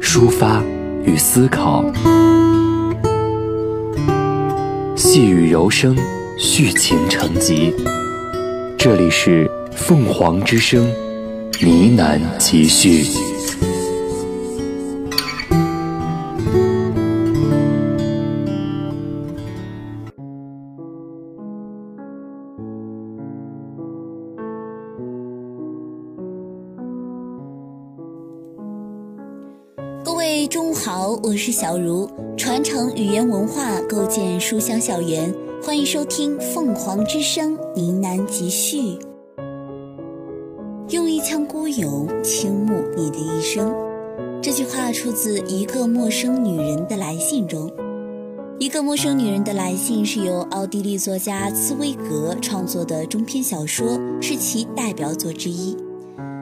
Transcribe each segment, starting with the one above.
抒发与思考。细雨柔声，续情成集。这里是凤凰之声，呢喃集序。是小茹，传承语言文化，构建书香校园，欢迎收听凤凰之声呢喃集序。用一腔孤勇倾慕你的一生，这句话出自一个陌生女人的来信中。一个陌生女人的来信是由奥地利作家茨威格创作的中篇小说，是其代表作之一。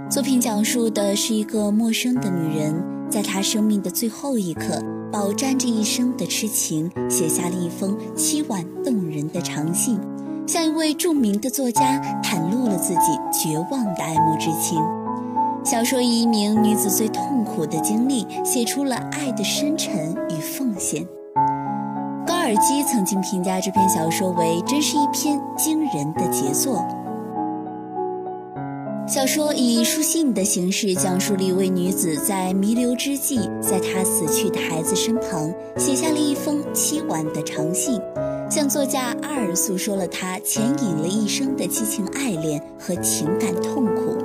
作品讲述的是一个陌生的女人，在他生命的最后一刻，饱蘸着一生的痴情，写下了一封凄婉动人的长信，向一位著名的作家袒露了自己绝望的爱慕之情。小说以一名女子最痛苦的经历，写出了爱的深沉与奉献。高尔基曾经评价这篇小说为“真是一篇惊人的杰作”。小说以书信的形式讲述了一位女子在弥留之际，在她死去的孩子身旁，写下了一封凄婉的长信，向作家阿尔诉说了她牵引了一生的激情爱恋和情感痛苦。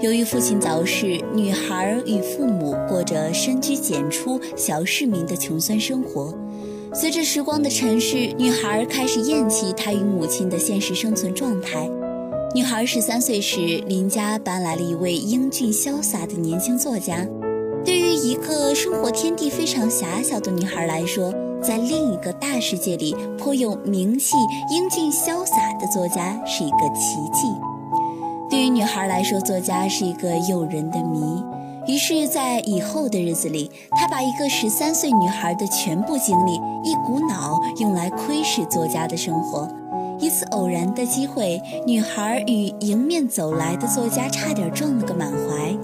由于父亲早逝，女孩与父母过着深居简出、小市民的穷酸生活。随着时光的沉逝，女孩开始厌弃她与母亲的现实生存状态。女孩十三岁时，邻家搬来了一位英俊潇洒的年轻作家。对于一个生活天地非常狭小的女孩来说，在另一个大世界里颇有名气、英俊潇洒的作家是一个奇迹。对于女孩来说，作家是一个诱人的谜。于是，在以后的日子里，她把一个十三岁女孩的全部精力一股脑用来窥视作家的生活。一次偶然的机会，女孩与迎面走来的作家差点撞了个满怀。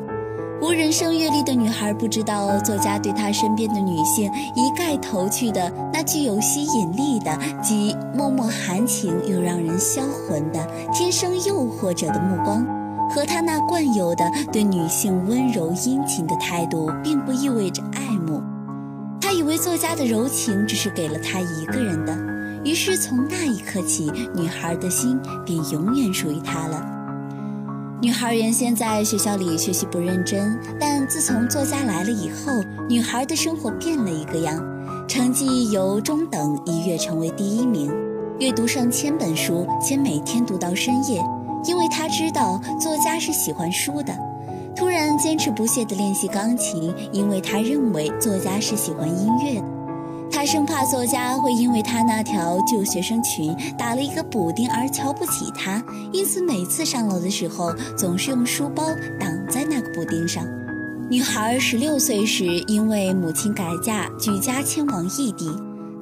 无人生阅历的女孩不知道，作家对她身边的女性一概投去的那具有吸引力的、既脉脉含情又让人销魂的、天生诱惑者的目光，和他那惯有的对女性温柔殷勤的态度，并不意味着爱慕。他以为作家的柔情只是给了他一个人的。于是从那一刻起，女孩的心便永远属于他了。女孩原先在学校里学习不认真，但自从作家来了以后，女孩的生活变了一个样，成绩由中等一跃成为第一名，阅读上千本书，且每天读到深夜，因为她知道作家是喜欢书的。突然坚持不懈地练习钢琴，因为她认为作家是喜欢音乐的。他生怕作家会因为他那条旧学生裙打了一个补丁而瞧不起他，因此每次上楼的时候总是用书包挡在那个补丁上。女孩十六岁时，因为母亲改嫁，举家迁往异地。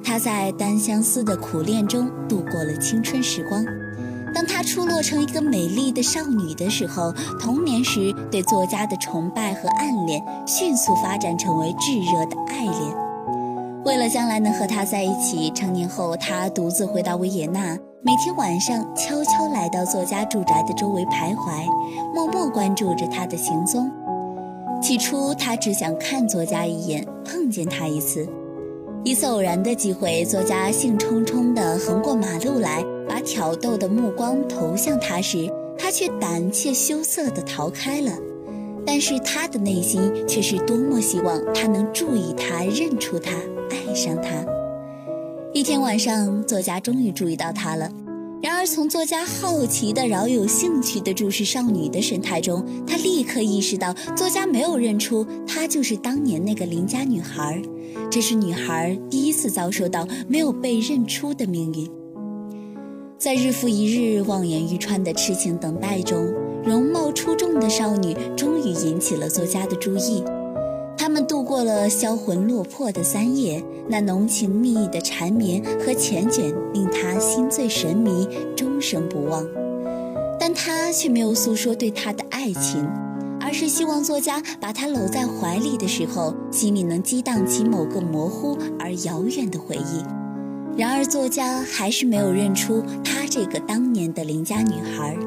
她在单相思的苦恋中度过了青春时光。当她出落成一个美丽的少女的时候，童年时对作家的崇拜和暗恋迅速发展成为炙热的爱恋。为了将来能和他在一起，成年后他独自回到维也纳，每天晚上悄悄来到作家住宅的周围徘徊，默默关注着他的行踪。起初，他只想看作家一眼，碰见他一次。一次偶然的机会，作家兴冲冲地横过马路来，把挑逗的目光投向他时，他却胆怯羞涩地逃开了。但是他的内心却是多么希望他能注意他、认出他、爱上他。一天晚上，作家终于注意到他了。然而，从作家好奇的、饶有兴趣的注视少女的神态中，他立刻意识到，作家没有认出她就是当年那个邻家女孩。这是女孩第一次遭受到没有被认出的命运。在日复一日望眼欲穿的痴情等待中，容貌出众的少女终于引起了作家的注意。他们度过了销魂落魄的三夜，那浓情蜜意的缠绵和缱绻令他心醉神迷，终生不忘。但他却没有诉说对她的爱情，而是希望作家把她搂在怀里的时候，心里能激荡起某个模糊而遥远的回忆。然而，作家还是没有认出她这个当年的邻家女孩。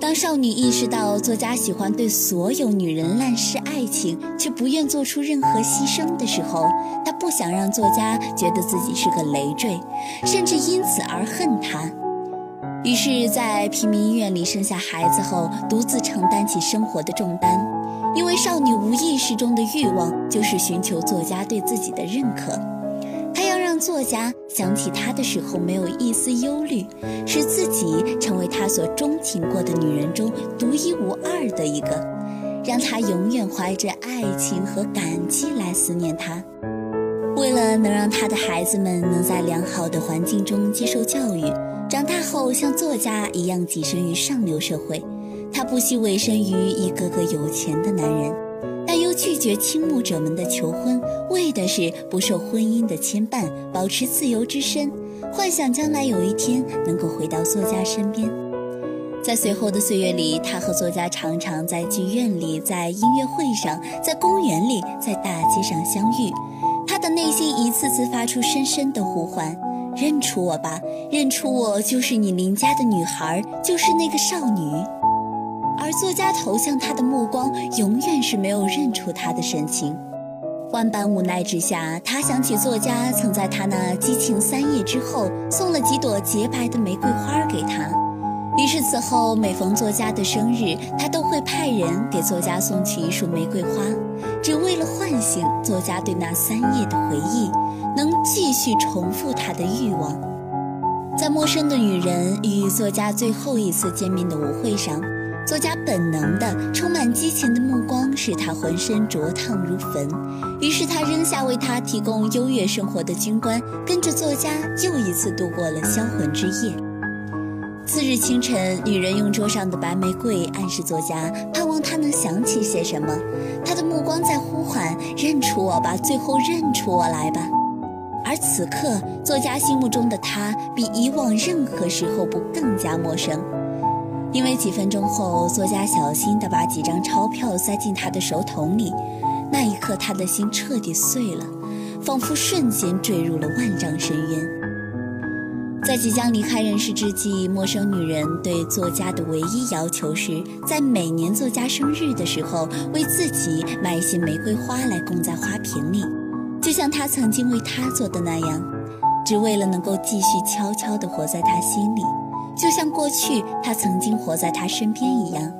当少女意识到作家喜欢对所有女人滥施爱情，却不愿做出任何牺牲的时候，她不想让作家觉得自己是个累赘，甚至因此而恨他。于是，在平民医院里生下孩子后，独自承担起生活的重担，因为少女无意识中的欲望就是寻求作家对自己的认可。他要让作家想起他的时候，没有一丝忧虑，使自己成为他所钟情过的女人中独一无二的一个，让他永远怀着爱情和感激来思念他。为了能让他的孩子们能在良好的环境中接受教育，长大后像作家一样跻身于上流社会，他不惜委身于一个个有钱的男人。拒绝倾慕者们的求婚，为的是不受婚姻的牵绊，保持自由之身，幻想将来有一天能够回到作家身边。在随后的岁月里，他和作家常常在剧院里、在音乐会上、在公园里、在大街上相遇。他的内心一次次发出深深的呼唤：“认出我吧，认出我就是你邻家的女孩，就是那个少女。”而作家投向他的目光，永远是没有认出他的神情。万般无奈之下，他想起作家曾在他那激情三夜之后，送了几朵洁白的玫瑰花给他。于是此后每逢作家的生日，他都会派人给作家送去一束玫瑰花，只为了唤醒作家对那三夜的回忆，能继续重复他的欲望。在陌生的女人与作家最后一次见面的舞会上。作家本能的、充满激情的目光使他浑身灼烫如焚，于是他扔下为他提供优越生活的军官，跟着作家又一次度过了销魂之夜。次日清晨，女人用桌上的白玫瑰暗示作家，盼望他能想起些什么。他的目光在呼唤：“认出我吧，最后认出我来吧。”而此刻，作家心目中的他比以往任何时候不更加陌生。因为几分钟后，作家小心地把几张钞票塞进他的手筒里，那一刻，他的心彻底碎了，仿佛瞬间坠入了万丈深渊。在即将离开人世之际，陌生女人对作家的唯一要求是在每年作家生日的时候，为自己买一些玫瑰花来供在花瓶里，就像他曾经为她做的那样，只为了能够继续悄悄地活在他心里。就像过去他曾经活在他身边一样，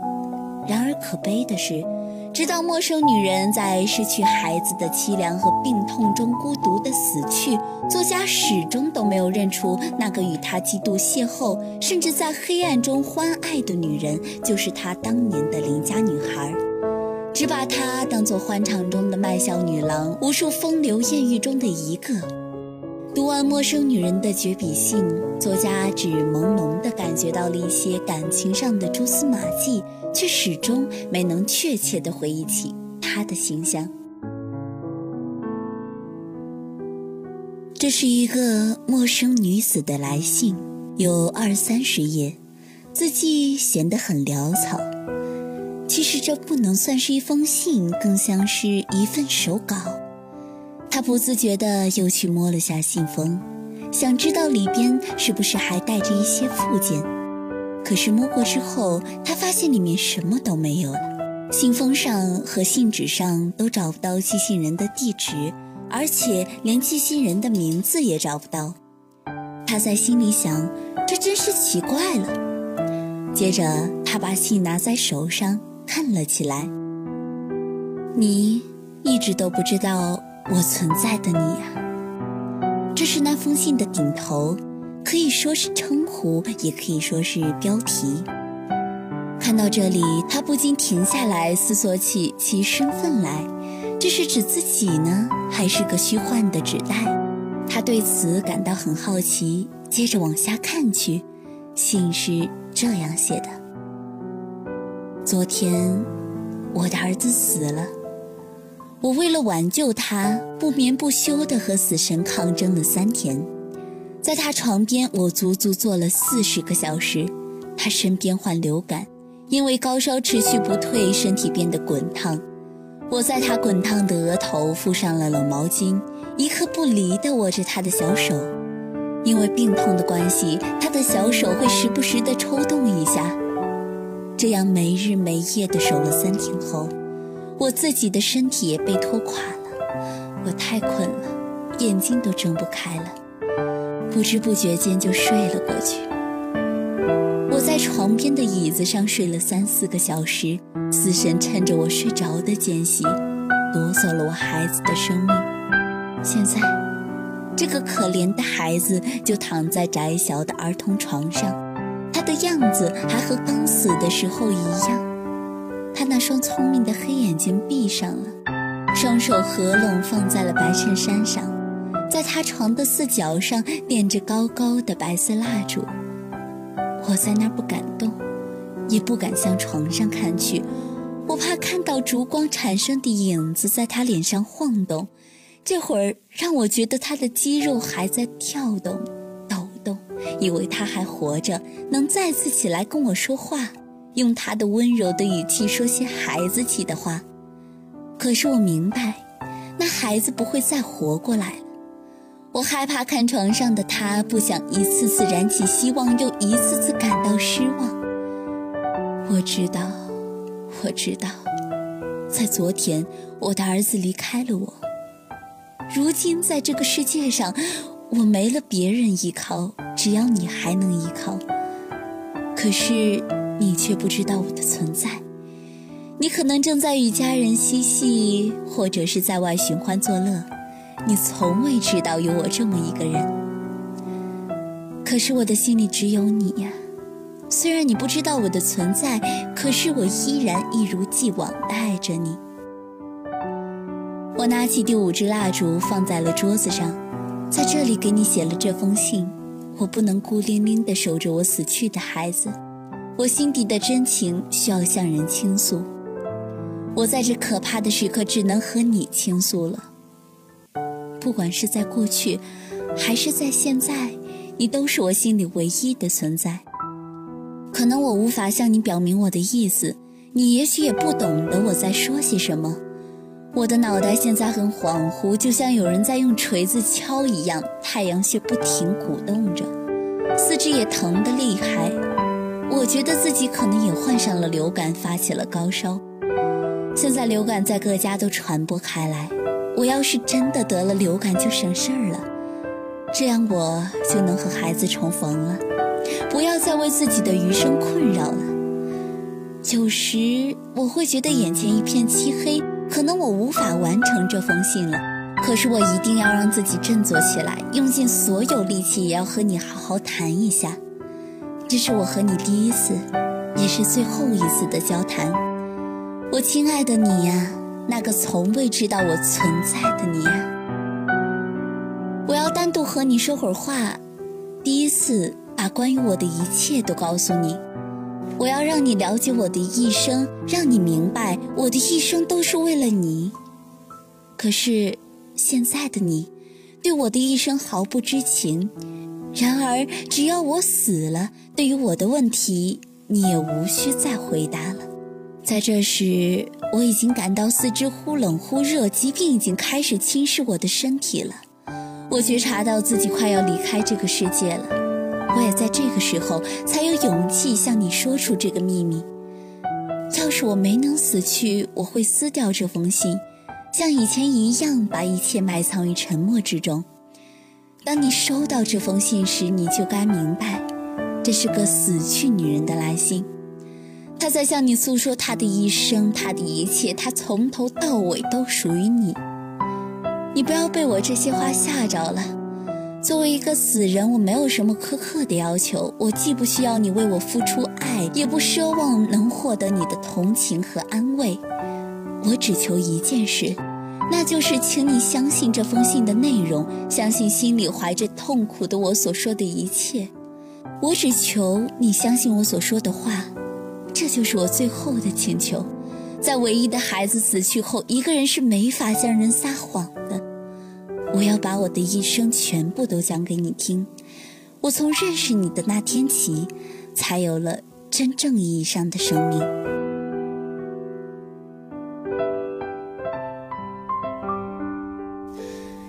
然而可悲的是，直到陌生女人在失去孩子的凄凉和病痛中孤独的死去，作家始终都没有认出那个与他几度邂逅，甚至在黑暗中欢爱的女人就是他当年的邻家女孩，只把她当做欢场中的卖笑女郎，无数风流艳遇中的一个。读完陌生女人的绝笔信，作家只朦胧地感觉到了一些感情上的蛛丝马迹，却始终没能确切地回忆起她的形象。这是一个陌生女子的来信，有二三十页，字迹显得很潦草。其实这不能算是一封信，更像是一份手稿。他不自觉地又去摸了下信封，想知道里边是不是还带着一些附件。可是摸过之后，他发现里面什么都没有了。信封上和信纸上都找不到寄信人的地址，而且连寄信人的名字也找不到。他在心里想：这真是奇怪了。接着，他把信拿在手上看了起来。你一直都不知道。我存在的你呀，这是那封信的顶头，可以说是称呼，也可以说是标题。看到这里，他不禁停下来，思索起其身份来。这是指自己呢，还是个虚幻的纸袋？他对此感到很好奇，接着往下看去，信是这样写的：昨天，我的儿子死了。我为了挽救他，不眠不休地和死神抗争了三天。在他床边，我足足坐了四十个小时。他身边患流感，因为高烧持续不退，身体变得滚烫。我在他滚烫的额头敷上了冷毛巾，一刻不离地握着他的小手。因为病痛的关系，他的小手会时不时地抽动一下。这样没日没夜地守了三天后，我自己的身体也被拖垮了。我太困了，眼睛都睁不开了。不知不觉间就睡了过去。我在床边的椅子上睡了三四个小时，死神趁着我睡着的间隙，夺走了我孩子的生命。现在，这个可怜的孩子就躺在窄小的儿童床上，他的样子还和刚死的时候一样。那双聪明的黑眼睛闭上了，双手合拢放在了白衬衫上。在他床的四角上点着高高的白色蜡烛，我在那儿不敢动，也不敢向床上看去，我怕看到烛光产生的影子在他脸上晃动，这会儿让我觉得他的肌肉还在跳动、抖动，以为他还活着，能再次起来跟我说话，用他的温柔的语气说些孩子气的话。可是我明白，那孩子不会再活过来了。我害怕看床上的他，不想一次次燃起希望，又一次次感到失望。我知道，我知道，在昨天我的儿子离开了我。如今在这个世界上，我没了别人依靠，只要你还能依靠。可是你却不知道我的存在，你可能正在与家人嬉戏，或者是在外寻欢作乐。你从未知道有我这么一个人，可是我的心里只有你呀。虽然你不知道我的存在，可是我依然一如既往地爱着你。我拿起第五支蜡烛放在了桌子上，在这里给你写了这封信。我不能孤零零地守着我死去的孩子，我心底的真情需要向人倾诉。我在这可怕的时刻只能和你倾诉了。不管是在过去，还是在现在，你都是我心里唯一的存在。可能我无法向你表明我的意思，你也许也不懂得我在说些什么。我的脑袋现在很恍惚，就像有人在用锤子敲一样，太阳穴不停鼓动着，四肢也疼得厉害。我觉得自己可能也患上了流感，发起了高烧。现在流感在各家都传播开来。我要是真的得了流感，就省事儿了，这样我就能和孩子重逢了，不要再为自己的余生困扰了。有时我会觉得眼前一片漆黑，可能我无法完成这封信了。可是我一定要让自己振作起来，用尽所有力气，也要和你好好谈一下。这是我和你第一次，也是最后一次的交谈。我亲爱的你呀。那个从未知道我存在的你啊，我要单独和你说会儿话，第一次把关于我的一切都告诉你。我要让你了解我的一生，让你明白我的一生都是为了你。可是现在的你，对我的一生毫不知情。然而只要我死了，对于我的问题，你也无需再回答了。在这时，我已经感到四肢忽冷忽热，疾病已经开始侵蚀我的身体了。我觉察到自己快要离开这个世界了。我也在这个时候才有勇气向你说出这个秘密。要是我没能死去，我会撕掉这封信，像以前一样把一切埋藏于沉默之中。当你收到这封信时，你就该明白，这是个死去女人的来信。她在向你诉说她的一生，她的一切，她从头到尾都属于你。你不要被我这些话吓着了。作为一个死人，我没有什么苛刻的要求。我既不需要你为我付出爱，也不奢望能获得你的同情和安慰。我只求一件事，那就是请你相信这封信的内容，相信心里怀着痛苦的我所说的一切。我只求你相信我所说的话，这就是我最后的请求。在唯一的孩子死去后，一个人是没法向人撒谎的。我要把我的一生全部都讲给你听。我从认识你的那天起，才有了真正意义上的生命。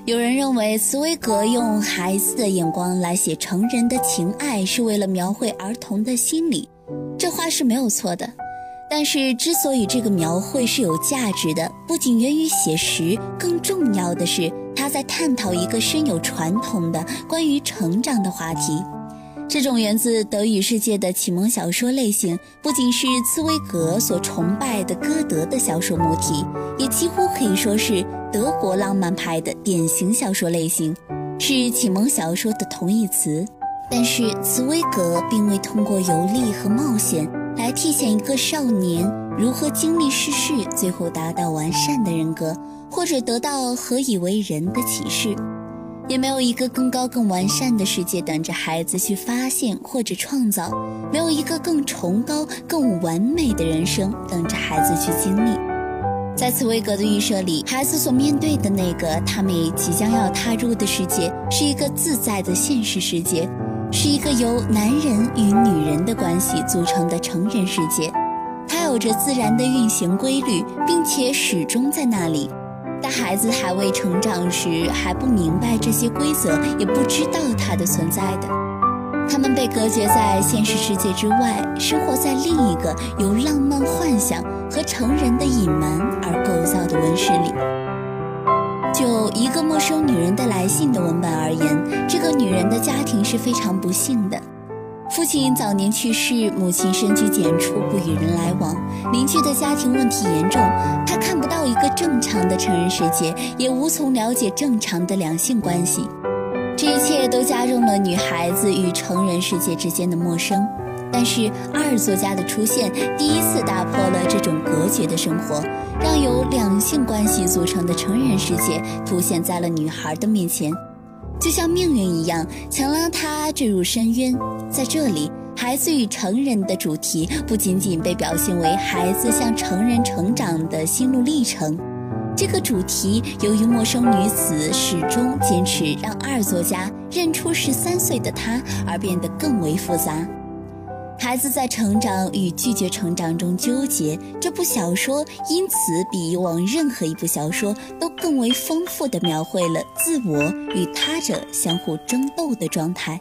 有人认为茨威格用孩子的眼光来写成人的情爱，是为了描绘儿童的心理。这话是没有错的。但是，之所以这个描绘是有价值的，不仅源于写实，更重要的是。他在探讨一个深有传统的关于成长的话题，这种源自德语世界的启蒙小说类型，不仅是茨威格所崇拜的歌德的小说母体，也几乎可以说是德国浪漫派的典型小说类型，是启蒙小说的同义词。但是，茨威格并未通过游历和冒险来体现一个少年如何经历世事，最后达到完善的人格。或者得到何以为人的启示，也没有一个更高更完善的世界等着孩子去发现或者创造，没有一个更崇高更完美的人生等着孩子去经历。在茨威格的预设里，孩子所面对的那个他们也即将要踏入的世界，是一个自在的现实世界，是一个由男人与女人的关系组成的成人世界。它有着自然的运行规律，并且始终在那里。但孩子还未成长时，还不明白这些规则，也不知道它的存在的。他们被隔绝在现实世界之外，生活在另一个由浪漫幻想和成人的隐瞒而构造的温室里。就一个陌生女人的来信的文本而言，这个女人的家庭是非常不幸的。父亲早年去世，母亲深居简出，不与人来往。邻居的家庭问题严重，她看不到一个正常的成人世界，也无从了解正常的两性关系。这一切都加重了女孩子与成人世界之间的陌生。但是，二作家的出现，第一次打破了这种隔绝的生活，让由两性关系组成的成人世界凸显在了女孩的面前。就像命运一样，强拉她坠入深渊。在这里，孩子与成人的主题不仅仅被表现为孩子向成人成长的心路历程，这个主题由于陌生女子始终坚持让二作家认出十三岁的他，而变得更为复杂。孩子在成长与拒绝成长中纠结，这部小说因此比以往任何一部小说都更为丰富地描绘了自我与他者相互争斗的状态。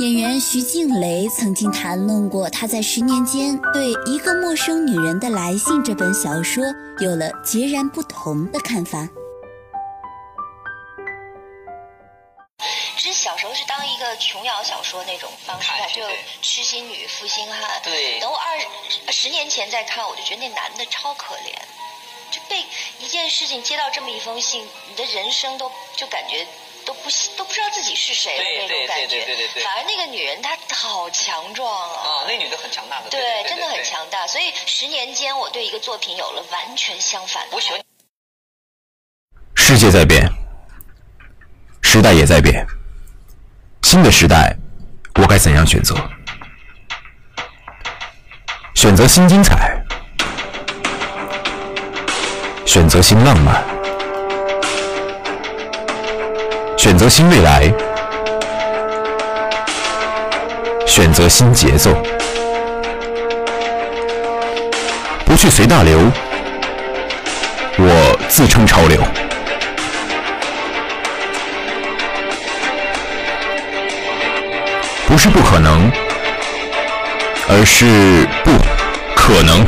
演员徐静蕾曾经谈论过，他在十年间对《一个陌生女人的来信》这本小说有了截然不同的看法。再看，我就觉得那男的超可怜，就被一件事情接到这么一封信，你的人生都就感觉都不都不知道自己是谁的那种感觉。对对对对对。反而那个女人她好强壮啊。啊，那女的很强大的。对，真的很强大。所以十年间，我对一个作品有了完全相反的。我喜欢。世界在变，时代也在变。新的时代，我该怎样选择？选择新精彩，选择新浪漫，选择新未来，选择新节奏。不去随大流，我自称潮流。不是不可能，而是不可能；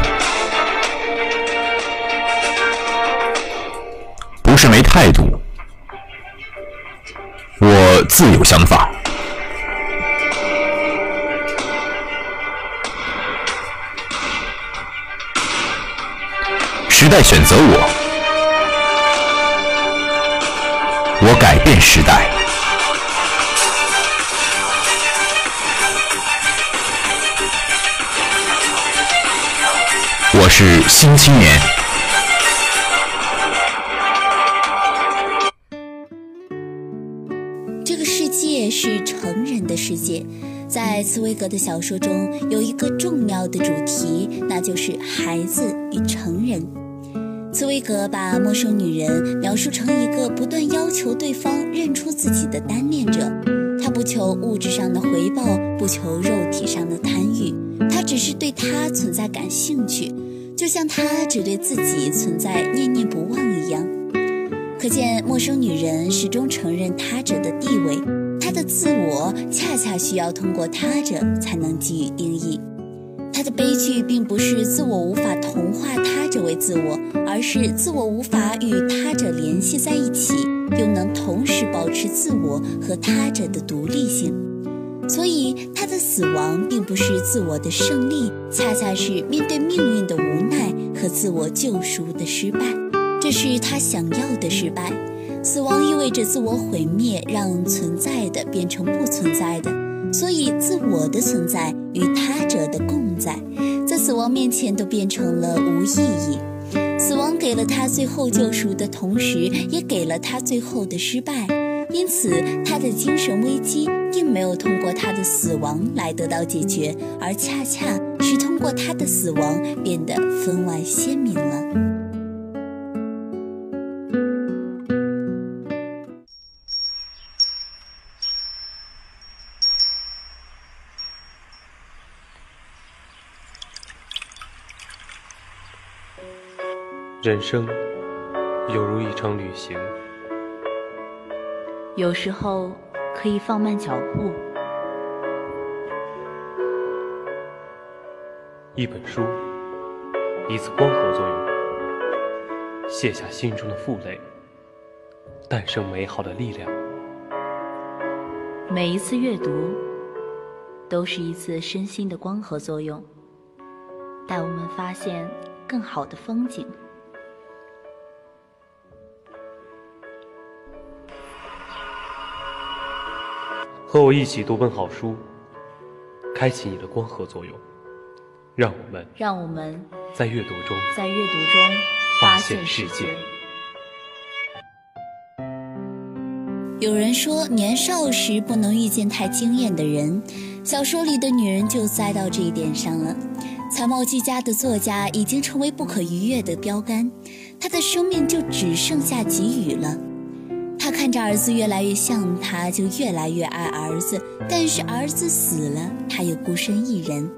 不是没态度，我自有想法。时代选择我，我改变时代。我是新青年。这个世界是成人的世界，在茨威格的小说中有一个重要的主题，那就是孩子与成人。茨威格把陌生女人描述成一个不断要求对方认出自己的单恋者，他不求物质上的回报，不求肉体上的贪欲，他只是对他存在感兴趣。就像他只对自己存在念念不忘一样，可见陌生女人始终承认他者的地位，她的自我恰恰需要通过他者才能给予定义。她的悲剧并不是自我无法同化他者为自我，而是自我无法与他者联系在一起，又能同时保持自我和他者的独立性。所以，他的死亡并不是自我的胜利，恰恰是面对命运的无奈和自我救赎的失败。这是他想要的失败。死亡意味着自我毁灭，让存在的变成不存在的。所以，自我的存在与他者的共在，在死亡面前都变成了无意义。死亡给了他最后救赎的同时，也给了他最后的失败。因此，他的精神危机并没有通过他的死亡来得到解决，而恰恰是通过他的死亡变得分外鲜明了。人生犹如一场旅行。有时候可以放慢脚步，一本书，一次光合作用，卸下心中的负累，诞生美好的力量。每一次阅读，都是一次身心的光合作用，带我们发现更好的风景。和我一起读本好书，开启你的光合作用，让我们让我们在阅读中在阅读中发现世界。有人说，年少时不能遇见太惊艳的人，小说里的女人就栽到这一点上了。才貌俱佳的作家已经成为不可逾越的标杆，她的生命就只剩下给予了。看着儿子越来越像他，就越来越爱儿子。但是儿子死了，他又孤身一人。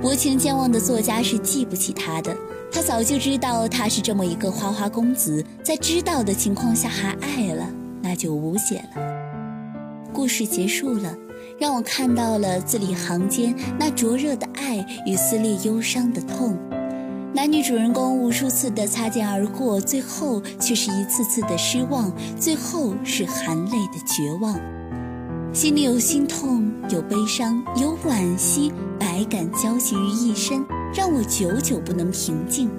薄情健忘的作家是记不起他的，他早就知道他是这么一个花花公子，在知道的情况下还爱了，那就无解了。故事结束了，让我看到了字里行间那灼热的爱与撕裂忧伤的痛。男女主人公无数次的擦肩而过，最后却是一次次的失望，最后是含泪的绝望。心里有心痛，有悲伤，有惋惜，百感交集于一身，让我久久不能平静。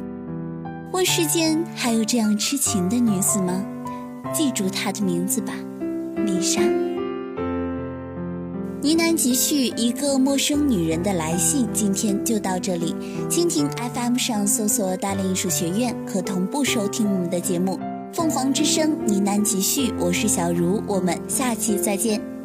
问世间还有这样痴情的女子吗？记住她的名字吧，丽莎。集序：一个陌生女人的来信。今天就到这里。蜻蜓 FM 上搜索“大连艺术学院”，可同步收听我们的节目《凤凰之声呢喃集续》。我是小茹，我们下期再见。